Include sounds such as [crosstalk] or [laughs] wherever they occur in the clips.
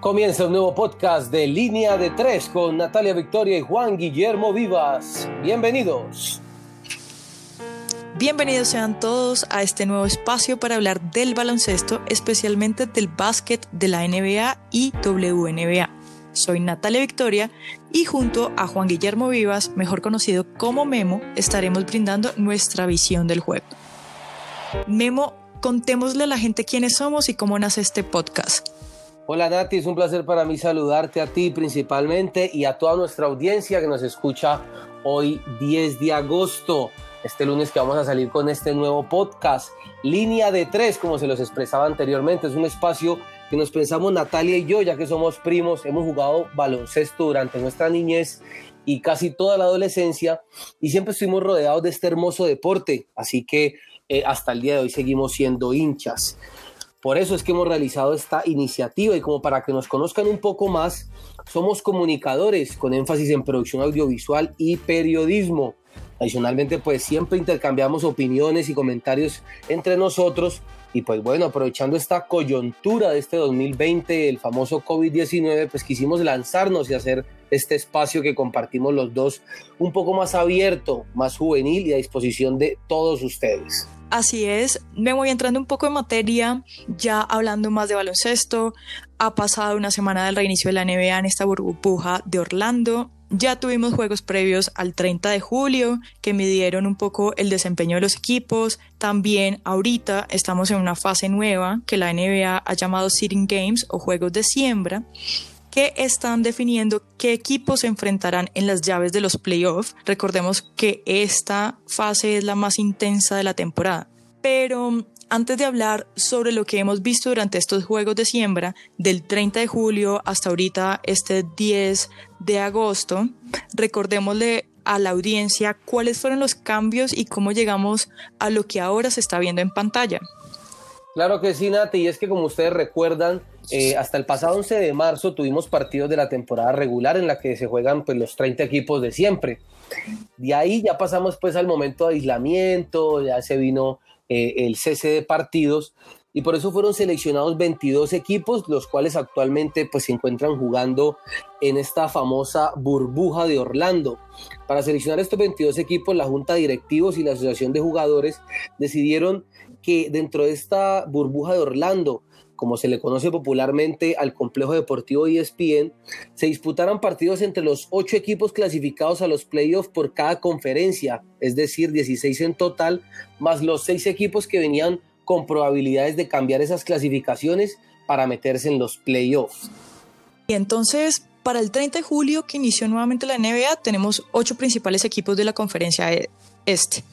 Comienza un nuevo podcast de Línea de Tres con Natalia Victoria y Juan Guillermo Vivas. Bienvenidos. Bienvenidos sean todos a este nuevo espacio para hablar del baloncesto, especialmente del básquet de la NBA y WNBA. Soy Natalia Victoria y junto a Juan Guillermo Vivas, mejor conocido como Memo, estaremos brindando nuestra visión del juego. Memo, contémosle a la gente quiénes somos y cómo nace este podcast. Hola Nati, es un placer para mí saludarte a ti principalmente y a toda nuestra audiencia que nos escucha hoy 10 de agosto, este lunes que vamos a salir con este nuevo podcast. Línea de tres, como se los expresaba anteriormente, es un espacio que nos pensamos Natalia y yo, ya que somos primos, hemos jugado baloncesto durante nuestra niñez y casi toda la adolescencia y siempre estuvimos rodeados de este hermoso deporte, así que eh, hasta el día de hoy seguimos siendo hinchas. Por eso es que hemos realizado esta iniciativa y como para que nos conozcan un poco más, somos comunicadores con énfasis en producción audiovisual y periodismo. Adicionalmente, pues siempre intercambiamos opiniones y comentarios entre nosotros y pues bueno, aprovechando esta coyuntura de este 2020, el famoso COVID-19, pues quisimos lanzarnos y hacer este espacio que compartimos los dos un poco más abierto, más juvenil y a disposición de todos ustedes. Así es, me voy entrando un poco en materia, ya hablando más de baloncesto. Ha pasado una semana del reinicio de la NBA en esta burbuja de Orlando. Ya tuvimos juegos previos al 30 de julio que midieron un poco el desempeño de los equipos. También ahorita estamos en una fase nueva que la NBA ha llamado Sitting Games o Juegos de Siembra que están definiendo qué equipos se enfrentarán en las llaves de los playoffs. Recordemos que esta fase es la más intensa de la temporada. Pero antes de hablar sobre lo que hemos visto durante estos juegos de siembra, del 30 de julio hasta ahorita este 10 de agosto, recordémosle a la audiencia cuáles fueron los cambios y cómo llegamos a lo que ahora se está viendo en pantalla. Claro que sí, Nati, y es que como ustedes recuerdan, eh, hasta el pasado 11 de marzo tuvimos partidos de la temporada regular en la que se juegan pues, los 30 equipos de siempre. De ahí ya pasamos pues al momento de aislamiento, ya se vino eh, el cese de partidos y por eso fueron seleccionados 22 equipos, los cuales actualmente pues se encuentran jugando en esta famosa burbuja de Orlando. Para seleccionar estos 22 equipos, la Junta Directivos y la Asociación de Jugadores decidieron que dentro de esta burbuja de Orlando, como se le conoce popularmente al complejo deportivo ESPN, se disputaran partidos entre los ocho equipos clasificados a los playoffs por cada conferencia, es decir, 16 en total, más los seis equipos que venían con probabilidades de cambiar esas clasificaciones para meterse en los playoffs. Y entonces, para el 30 de julio, que inició nuevamente la NBA, tenemos ocho principales equipos de la conferencia e-, este.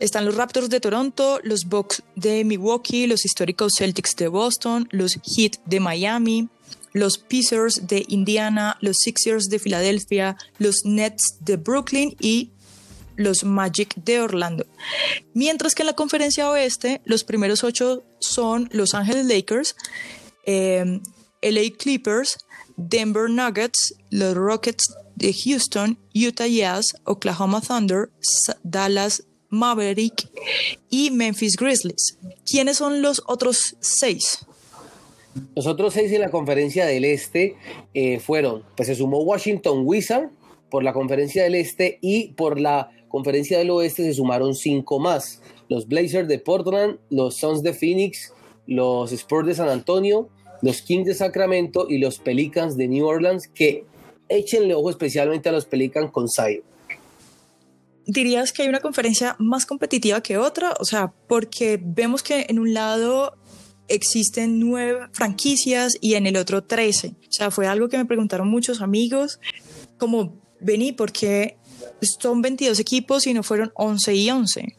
Están los Raptors de Toronto, los Bucks de Milwaukee, los históricos Celtics de Boston, los Heat de Miami, los Pacers de Indiana, los Sixers de Filadelfia, los Nets de Brooklyn y los Magic de Orlando. Mientras que en la conferencia oeste, los primeros ocho son Los Angeles Lakers, eh, LA Clippers, Denver Nuggets, los Rockets de Houston, Utah Jazz, Oklahoma Thunder, Dallas Maverick y Memphis Grizzlies. ¿Quiénes son los otros seis? Los otros seis en la conferencia del Este eh, fueron, pues se sumó Washington Wizard por la conferencia del Este y por la conferencia del Oeste se sumaron cinco más. Los Blazers de Portland, los Suns de Phoenix, los Spurs de San Antonio, los Kings de Sacramento y los Pelicans de New Orleans, que échenle ojo especialmente a los Pelicans con Zion dirías que hay una conferencia más competitiva que otra? O sea, porque vemos que en un lado existen nueve franquicias y en el otro trece. O sea, fue algo que me preguntaron muchos amigos, como, vení, ¿por qué son 22 equipos y no fueron 11 y 11?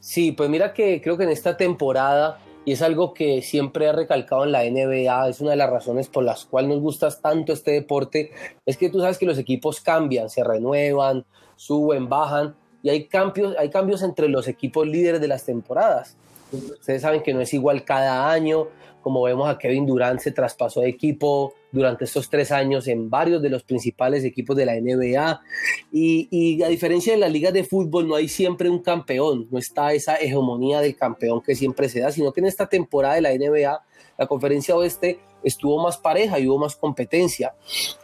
Sí, pues mira que creo que en esta temporada, y es algo que siempre he recalcado en la NBA, es una de las razones por las cuales nos gusta tanto este deporte, es que tú sabes que los equipos cambian, se renuevan, suben, bajan, y hay cambios, hay cambios entre los equipos líderes de las temporadas. Ustedes saben que no es igual cada año, como vemos a Kevin Durant se traspasó de equipo durante estos tres años en varios de los principales equipos de la NBA. Y, a diferencia de las ligas de fútbol, no hay siempre un campeón, no está esa hegemonía del campeón que siempre se da, sino que en esta temporada de la NBA la conferencia oeste estuvo más pareja y hubo más competencia.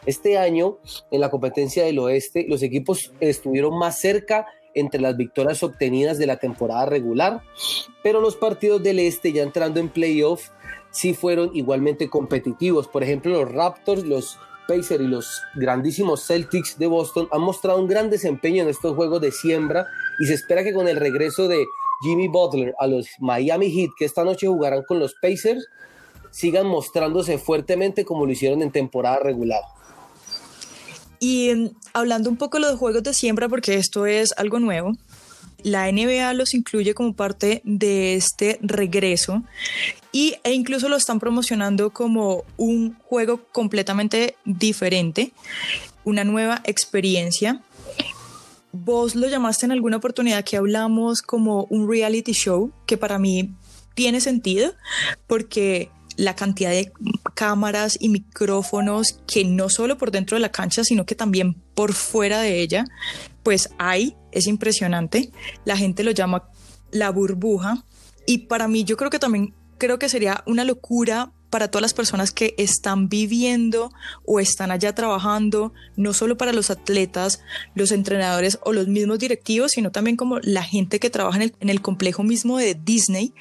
Este año, en la competencia del oeste, los equipos estuvieron más cerca entre las victorias obtenidas de la temporada regular, pero los partidos del este ya entrando en playoff sí fueron igualmente competitivos. Por ejemplo, los Raptors, los Pacers y los grandísimos Celtics de Boston han mostrado un gran desempeño en estos juegos de siembra y se espera que con el regreso de Jimmy Butler a los Miami Heat, que esta noche jugarán con los Pacers, sigan mostrándose fuertemente como lo hicieron en temporada regular. Y em, hablando un poco de los juegos de siembra, porque esto es algo nuevo, la NBA los incluye como parte de este regreso y, e incluso lo están promocionando como un juego completamente diferente, una nueva experiencia. Vos lo llamaste en alguna oportunidad que hablamos como un reality show, que para mí tiene sentido porque la cantidad de cámaras y micrófonos que no solo por dentro de la cancha, sino que también por fuera de ella, pues hay, es impresionante. La gente lo llama la burbuja y para mí yo creo que también creo que sería una locura para todas las personas que están viviendo o están allá trabajando, no solo para los atletas, los entrenadores o los mismos directivos, sino también como la gente que trabaja en el, complejo mismo de Disney,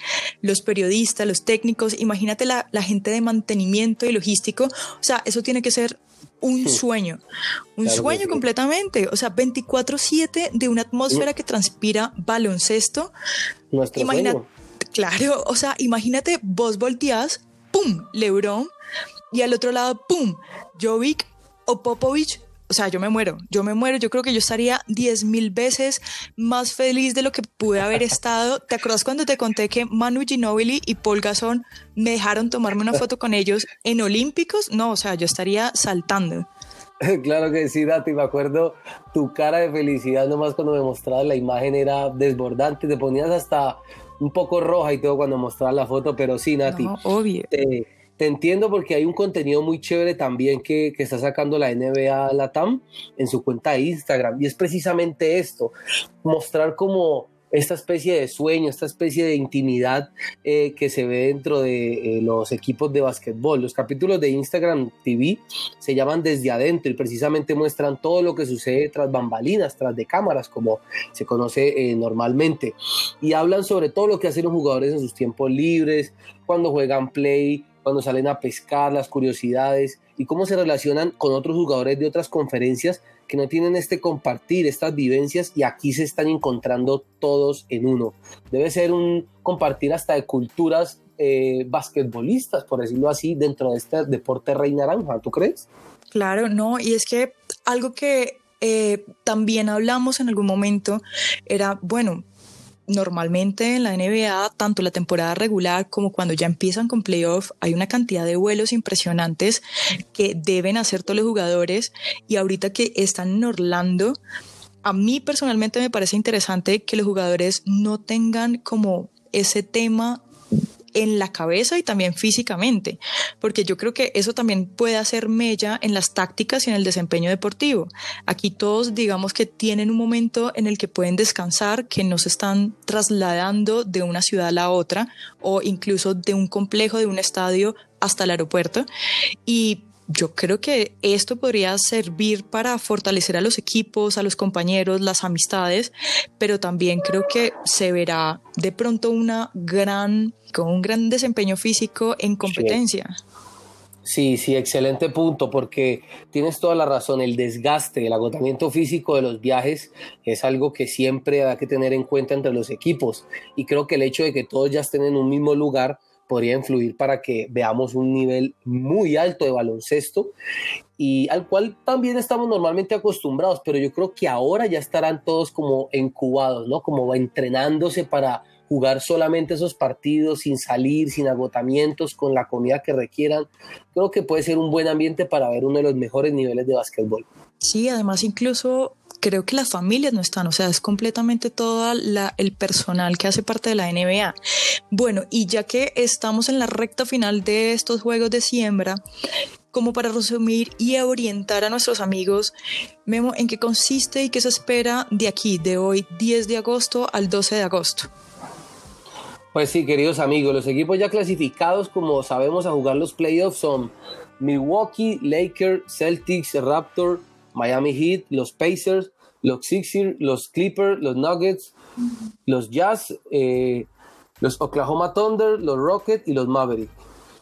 los periodistas, los técnicos, imagínate la, gente de mantenimiento y logístico, o sea, eso tiene que ser un sueño, un sueño completamente, o sea, 24/7 de una atmósfera que transpira baloncesto. Nuestro Claro, o sea, imagínate vos volteás ¡pum! LeBron y al otro lado, ¡pum! Jovic o Popovich. O sea, yo me muero, yo me muero. Yo creo que yo estaría diez mil veces más feliz de lo que pude haber estado. ¿Te acuerdas cuando te conté que Manu Ginobili y Paul Gasol me dejaron tomarme una foto con ellos en Olímpicos? No, o sea, yo estaría saltando. [laughs] Claro que sí, Dati, me acuerdo tu cara de felicidad nomás cuando me mostrabas la imagen era desbordante, te ponías hasta un poco roja y todo cuando mostraba la foto, pero sí, Nati. obvio. Te, entiendo porque hay un contenido muy chévere también que, que está sacando la NBA Latam en su cuenta de Instagram y es precisamente esto, mostrar como esta especie de sueño, esta especie de intimidad eh, que se ve dentro de eh, los equipos de básquetbol. Los capítulos de Instagram TV se llaman Desde Adentro y precisamente muestran todo lo que sucede tras bambalinas, tras de cámaras, como se conoce eh, normalmente. Y hablan sobre todo lo que hacen los jugadores en sus tiempos libres, cuando juegan play, cuando salen a pescar, las curiosidades y cómo se relacionan con otros jugadores de otras conferencias que no tienen este compartir, estas vivencias y aquí se están encontrando todos en uno. Debe ser un compartir hasta de culturas eh, basquetbolistas, por decirlo así, dentro de este deporte rey naranja, ¿tú crees? Claro, no, y es que algo que eh, también hablamos en algún momento era, bueno, normalmente en la NBA, tanto la temporada regular como cuando ya empiezan con playoff, hay una cantidad de vuelos impresionantes que deben hacer todos los jugadores. Y ahorita que están en Orlando, a mí personalmente me parece interesante que los jugadores no tengan como ese tema en la cabeza y también físicamente, porque yo creo que eso también puede hacer mella en las tácticas y en el desempeño deportivo. Aquí todos digamos que tienen un momento en el que pueden descansar, que no se están trasladando de una ciudad a la otra o incluso de un complejo, de un estadio hasta el aeropuerto y yo creo que esto podría servir para fortalecer a los equipos, a los compañeros, las amistades, pero también creo que se verá de pronto una gran, con un gran desempeño físico en competencia. Sí, sí, excelente punto, porque tienes toda la razón, el desgaste, el agotamiento físico de los viajes es algo que siempre hay que tener en cuenta entre los equipos. Y creo que el hecho de que todos ya estén en un mismo lugar podría influir para que veamos un nivel muy alto de baloncesto y al cual también estamos normalmente acostumbrados, pero yo creo que ahora ya estarán todos como encubados, ¿no? Como entrenándose para jugar solamente esos partidos sin salir, sin agotamientos, con la comida que requieran. Creo que puede ser un buen ambiente para ver uno de los mejores niveles de básquetbol. Sí, además incluso creo que las familias no están, o sea, es completamente todo el personal que hace parte de la NBA. Bueno, y ya que estamos en la recta final de estos juegos de siembra, como para resumir y orientar a nuestros amigos, Memo, ¿en qué consiste y qué se espera de aquí, de hoy 10 de agosto al 12 de agosto? Pues sí, queridos amigos, los equipos ya clasificados, como sabemos, a jugar los playoffs son Milwaukee, Lakers, Celtics, Raptor, Miami Heat, los Pacers, los Sixers, los Clippers, los Nuggets, los Jazz, eh, los Oklahoma Thunder, los Rockets y los Mavericks.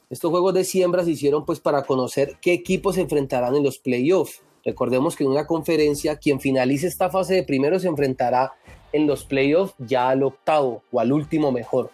Estos juegos de siembra se hicieron pues para conocer qué equipos se enfrentarán en los playoffs. Recordemos que en una conferencia quien finalice esta fase de primero se enfrentará en los playoffs ya al octavo o al último mejor.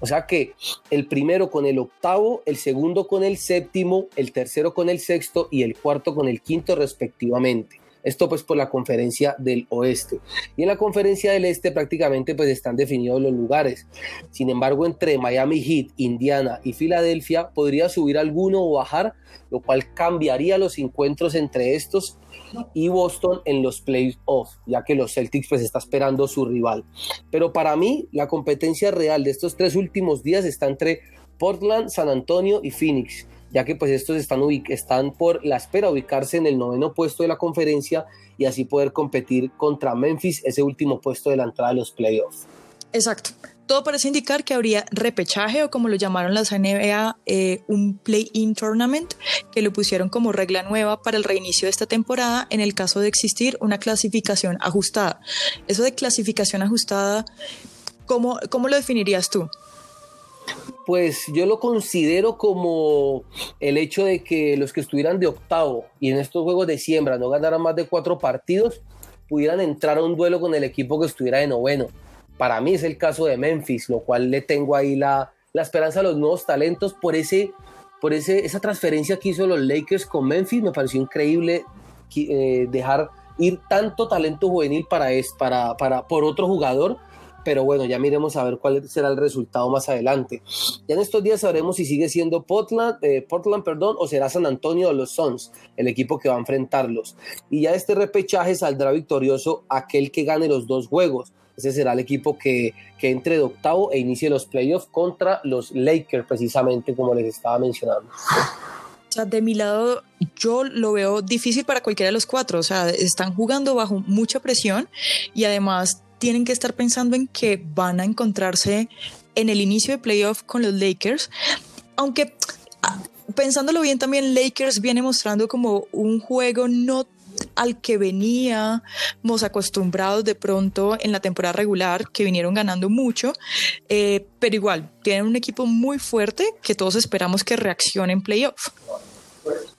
O sea que el primero con el octavo, el segundo con el séptimo, el tercero con el sexto y el cuarto con el quinto respectivamente. Esto pues por la conferencia del oeste. Y en la conferencia del este prácticamente pues están definidos los lugares. Sin embargo, entre Miami Heat, Indiana y Filadelfia podría subir alguno o bajar, lo cual cambiaría los encuentros entre estos y Boston en los playoffs, ya que los Celtics pues está esperando su rival. Pero para mí la competencia real de estos tres últimos días está entre Portland, San Antonio y Phoenix ya que pues estos están, están por la espera ubicarse en el noveno puesto de la conferencia y así poder competir contra Memphis, ese último puesto de la entrada de los playoffs. Exacto. Todo parece indicar que habría repechaje o como lo llamaron las NBA, eh, un play-in tournament, que lo pusieron como regla nueva para el reinicio de esta temporada en el caso de existir una clasificación ajustada. Eso de clasificación ajustada, ¿cómo, cómo lo definirías tú? Pues yo lo considero como el hecho de que los que estuvieran de octavo y en estos juegos de siembra no ganaran más de cuatro partidos, pudieran entrar a un duelo con el equipo que estuviera de noveno. Para mí es el caso de Memphis, lo cual le tengo ahí la, esperanza a los nuevos talentos por, ese, por ese, esa transferencia que hizo los Lakers con Memphis. Me pareció increíble eh, dejar ir tanto talento juvenil para, para, para, por otro jugador pero bueno, ya miremos a ver cuál será el resultado más adelante. Ya en estos días sabremos si sigue siendo Portland, eh, Portland perdón, o será San Antonio o los Suns, el equipo que va a enfrentarlos. Y ya este repechaje saldrá victorioso aquel que gane los dos juegos. Ese será el equipo que, que entre de octavo e inicie los playoffs contra los Lakers, precisamente como les estaba mencionando. O sea, de mi lado, yo lo veo difícil para cualquiera de los cuatro. O sea, están jugando bajo mucha presión y además tienen que estar pensando en que van a encontrarse en el inicio de playoff con los Lakers, aunque ah, pensándolo bien también Lakers viene mostrando como un juego no al que veníamos acostumbrados de pronto en la temporada regular, que vinieron ganando mucho, eh, pero igual, tienen un equipo muy fuerte que todos esperamos que reaccione en playoff.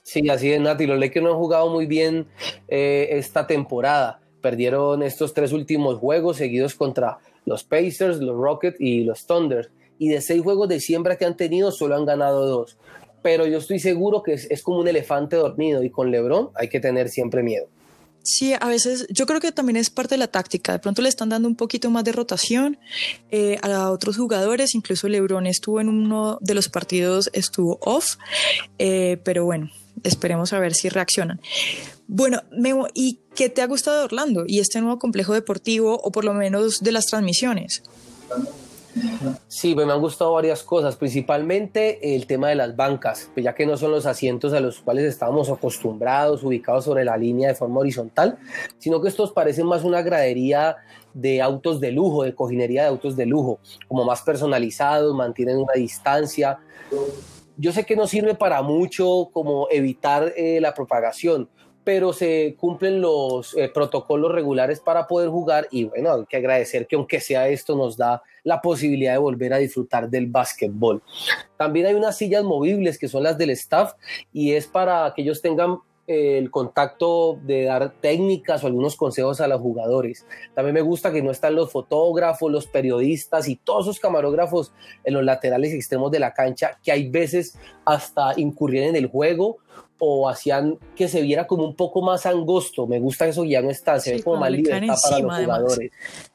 Sí, así es, Nati. Los Lakers no han jugado muy bien eh, esta temporada. Perdieron estos tres últimos juegos seguidos contra los Pacers, los Rockets y los Thunder. Y de seis juegos de siembra que han tenido, solo han ganado dos. Pero yo estoy seguro que es, como un elefante dormido y con LeBron hay que tener siempre miedo. Sí, a veces yo creo que también es parte de la táctica. De pronto le están dando un poquito más de rotación eh, a otros jugadores. Incluso LeBron estuvo en uno de los partidos, estuvo off. Eh, pero bueno, esperemos a ver si reaccionan. Bueno, Memo, ¿y qué te ha gustado Orlando y este nuevo complejo deportivo o por lo menos de las transmisiones? Sí, pues me han gustado varias cosas, principalmente el tema de las bancas, pues ya que no son los asientos a los cuales estábamos acostumbrados, ubicados sobre la línea de forma horizontal, sino que estos parecen más una gradería de autos de lujo, de cojinería de autos de lujo, como más personalizados, mantienen una distancia, yo sé que no sirve para mucho como evitar eh, la propagación, pero se cumplen los eh, protocolos regulares para poder jugar y bueno, hay que agradecer que aunque sea esto nos da la posibilidad de volver a disfrutar del básquetbol. También hay unas sillas movibles que son las del staff y es para que ellos tengan el contacto de dar técnicas o algunos consejos a los jugadores. También me gusta que no están los fotógrafos, los periodistas y todos esos camarógrafos en los laterales extremos de la cancha que hay veces hasta incurrían en el juego o hacían que se viera como un poco más angosto. Me gusta eso ya no está, se ve como más libertad para los jugadores.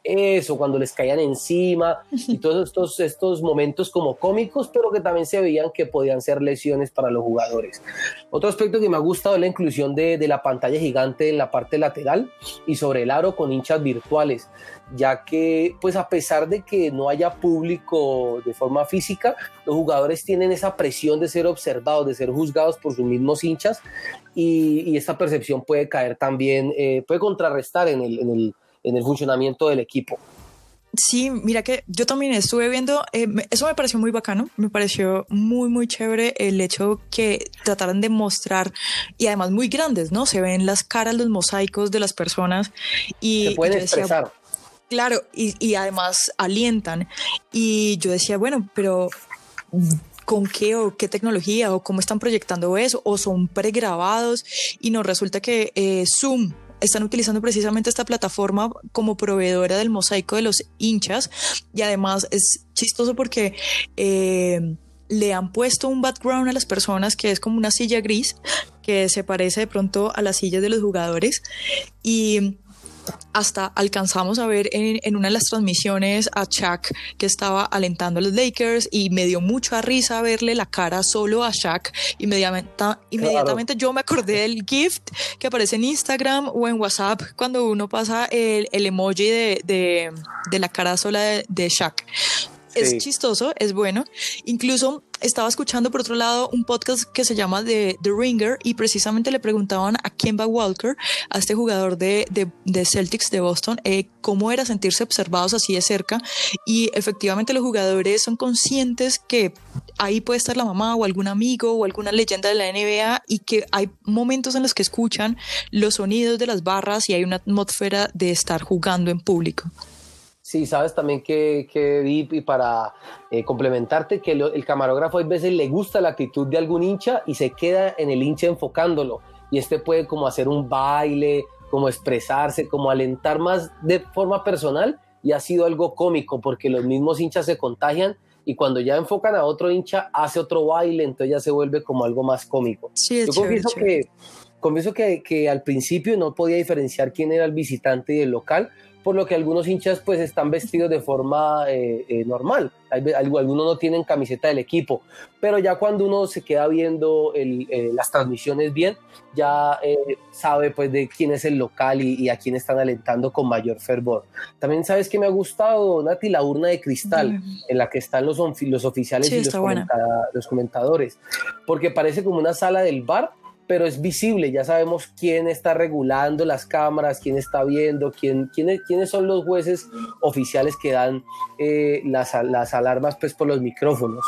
Eso, cuando les caían encima y todos estos, estos momentos como cómicos, pero que también se veían que podían ser lesiones para los jugadores. Otro aspecto que me ha gustado es la inclusión de, de la pantalla gigante en la parte lateral y sobre el aro con hinchas virtuales ya que pues a pesar de que no haya público de forma física, los jugadores tienen esa presión de ser observados, de ser juzgados por sus mismos hinchas y, esta percepción puede caer también, eh, puede contrarrestar en el, en, el, en el funcionamiento del equipo. Sí, mira que yo también estuve viendo, eh, eso me pareció muy bacano, me pareció muy, muy chévere el hecho que trataran de mostrar, y además muy grandes, ¿no? Se ven las caras, los mosaicos de las personas y... Se pueden expresar. Claro, y, y además alientan. Y yo decía, bueno, pero con qué o qué tecnología o cómo están proyectando eso o son pregrabados y nos resulta que eh, Zoom están utilizando precisamente esta plataforma como proveedora del mosaico de los hinchas. Y además es chistoso porque eh, le han puesto un background a las personas que es como una silla gris que se parece de pronto a las sillas de los jugadores. Y hasta alcanzamos a ver en, una de las transmisiones a Shaq que estaba alentando a los Lakers y me dio mucha risa verle la cara solo a Shaq. Inmediatamente, yo me acordé del gift que aparece en Instagram o en WhatsApp cuando uno pasa el, emoji de, la cara sola de, de Shaq es chistoso, es bueno. Incluso estaba escuchando por otro lado un podcast que se llama The, The Ringer y precisamente le preguntaban a Kemba Walker, a este jugador de, de, Celtics de Boston, eh, cómo era sentirse observados así de cerca y efectivamente los jugadores son conscientes que ahí puede estar la mamá o algún amigo o alguna leyenda de la NBA y que hay momentos en los que escuchan los sonidos de las barras y hay una atmósfera de estar jugando en público. Sí, sabes también que, que y para eh, complementarte que el camarógrafo a veces le gusta la actitud de algún hincha y se queda en el hincha enfocándolo y este puede como hacer un baile, como expresarse, como alentar más de forma personal y ha sido algo cómico porque los mismos hinchas se contagian y cuando ya enfocan a otro hincha hace otro baile, entonces ya se vuelve como algo más cómico. Sí, Yo confieso que confieso que, que al principio no podía diferenciar quién era el visitante y el local, por lo que algunos hinchas pues están vestidos de forma eh, eh, normal, algunos no tienen camiseta del equipo, pero ya cuando uno se queda viendo eh, las transmisiones bien, ya sabe pues de quién es el local y, a quién están alentando con mayor fervor. También sabes que me ha gustado, Nati, la urna de cristal en la que están los, los oficiales y los, los comentadores, porque parece como una sala del bar, pero es visible, ya sabemos quién está regulando las cámaras, quién está viendo, quién, quiénes, quiénes son los jueces oficiales que dan eh, las, las, alarmas pues, por los micrófonos.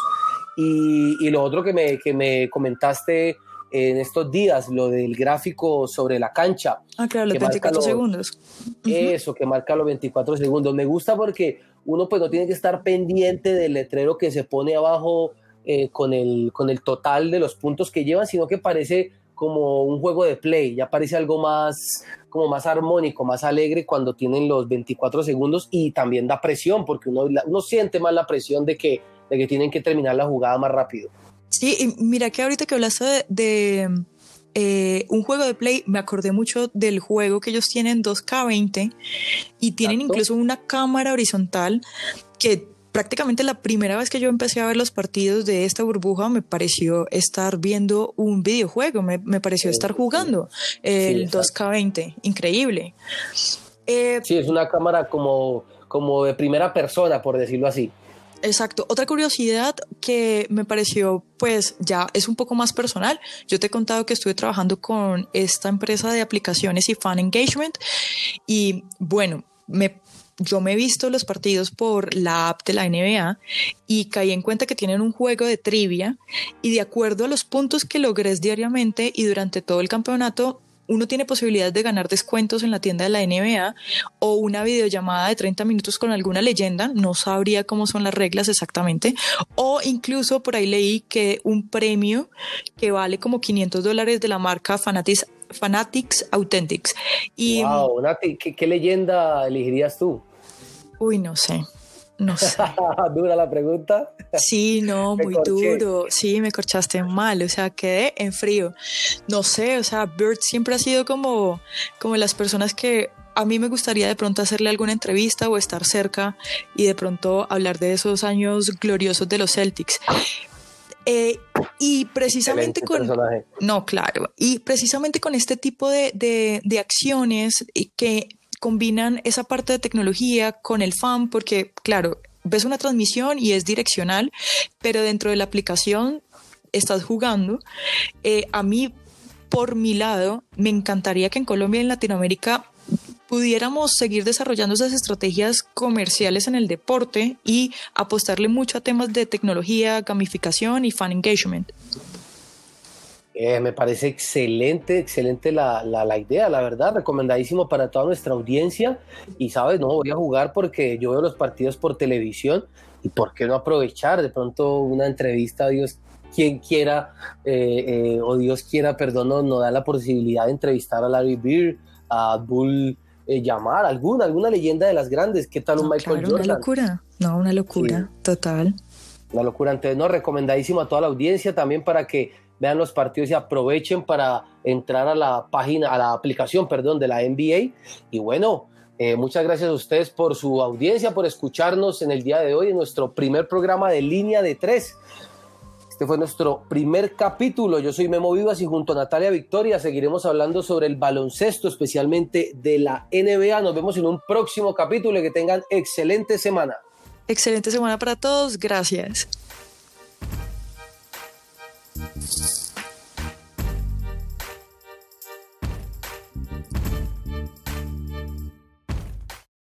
Y, y, lo otro que me, que me comentaste en estos días, lo del gráfico sobre la cancha. Ah, claro, los 24 segundos. Eso, que marca los 24 segundos. Me gusta porque uno pues no tiene que estar pendiente del letrero que se pone abajo eh, con, el, con el total de los puntos que llevan, sino que parece como un juego de play, ya parece algo más como más armónico, más alegre cuando tienen los 24 segundos y también da presión porque uno, uno siente más la presión de que, de que tienen que terminar la jugada más rápido. Sí, y mira que ahorita que hablaste de, eh, un juego de play, me acordé mucho del juego que ellos tienen 2K20 y tienen incluso una cámara horizontal que prácticamente la primera vez que yo empecé a ver los partidos de esta burbuja me pareció estar viendo un videojuego, me, pareció estar jugando el 2K20, increíble. Eh, sí, es una cámara como, como de primera persona, por decirlo así. Exacto. Otra curiosidad que me pareció, pues ya es un poco más personal. Yo te he contado que estuve trabajando con esta empresa de aplicaciones y fan engagement y bueno, me yo me he visto los partidos por la app de la NBA y caí en cuenta que tienen un juego de trivia y de acuerdo a los puntos que logres diariamente y durante todo el campeonato, uno tiene posibilidad de ganar descuentos en la tienda de la NBA o una videollamada de 30 minutos con alguna leyenda, no sabría cómo son las reglas exactamente, o incluso por ahí leí que un premio que vale como 500 dólares de la marca Fanatics, Fanatics Authentics. Y, wow, Nati, ¿qué, leyenda elegirías tú? Uy, no sé. No sé. [laughs] ¿Dura la pregunta? Sí, no, [laughs] muy duro. Sí, me corchaste mal, o sea, quedé en frío. No sé, o sea, Bird siempre ha sido como, como las personas que a mí me gustaría de pronto hacerle alguna entrevista o estar cerca y de pronto hablar de esos años gloriosos de los Celtics. Eh, y precisamente con... No, claro. Y precisamente con este tipo de, de, de acciones que combinan esa parte de tecnología con el fan, porque claro, ves una transmisión y es direccional, pero dentro de la aplicación estás jugando. Eh, a mí, por mi lado, me encantaría que en Colombia y en Latinoamérica pudiéramos seguir desarrollando esas estrategias comerciales en el deporte y apostarle mucho a temas de tecnología, gamificación y fan engagement. Eh, me parece excelente, excelente la, la, idea, la verdad, recomendadísimo para toda nuestra audiencia. Y sabes, no voy a jugar porque yo veo los partidos por televisión y por qué no aprovechar de pronto una entrevista, Dios quien quiera, eh, eh, o Dios quiera, perdón, no, da la posibilidad de entrevistar a Larry Bird, a Bull llamar, alguna, alguna leyenda de las grandes. ¿Qué tal un Michael Jordan? Una locura, no, una locura, total. Una locura, entonces, no, recomendadísimo a toda la audiencia también para que vean los partidos y aprovechen para entrar a la página, a la aplicación, perdón, de la NBA. Y bueno, eh, muchas gracias a ustedes por su audiencia, por escucharnos en el día de hoy en nuestro primer programa de línea de tres. Este fue nuestro primer capítulo. Yo soy Memo Vivas y junto a Natalia Victoria seguiremos hablando sobre el baloncesto, especialmente de la NBA. Nos vemos en un próximo capítulo y que tengan excelente semana. Excelente semana para todos. Gracias. Thank you.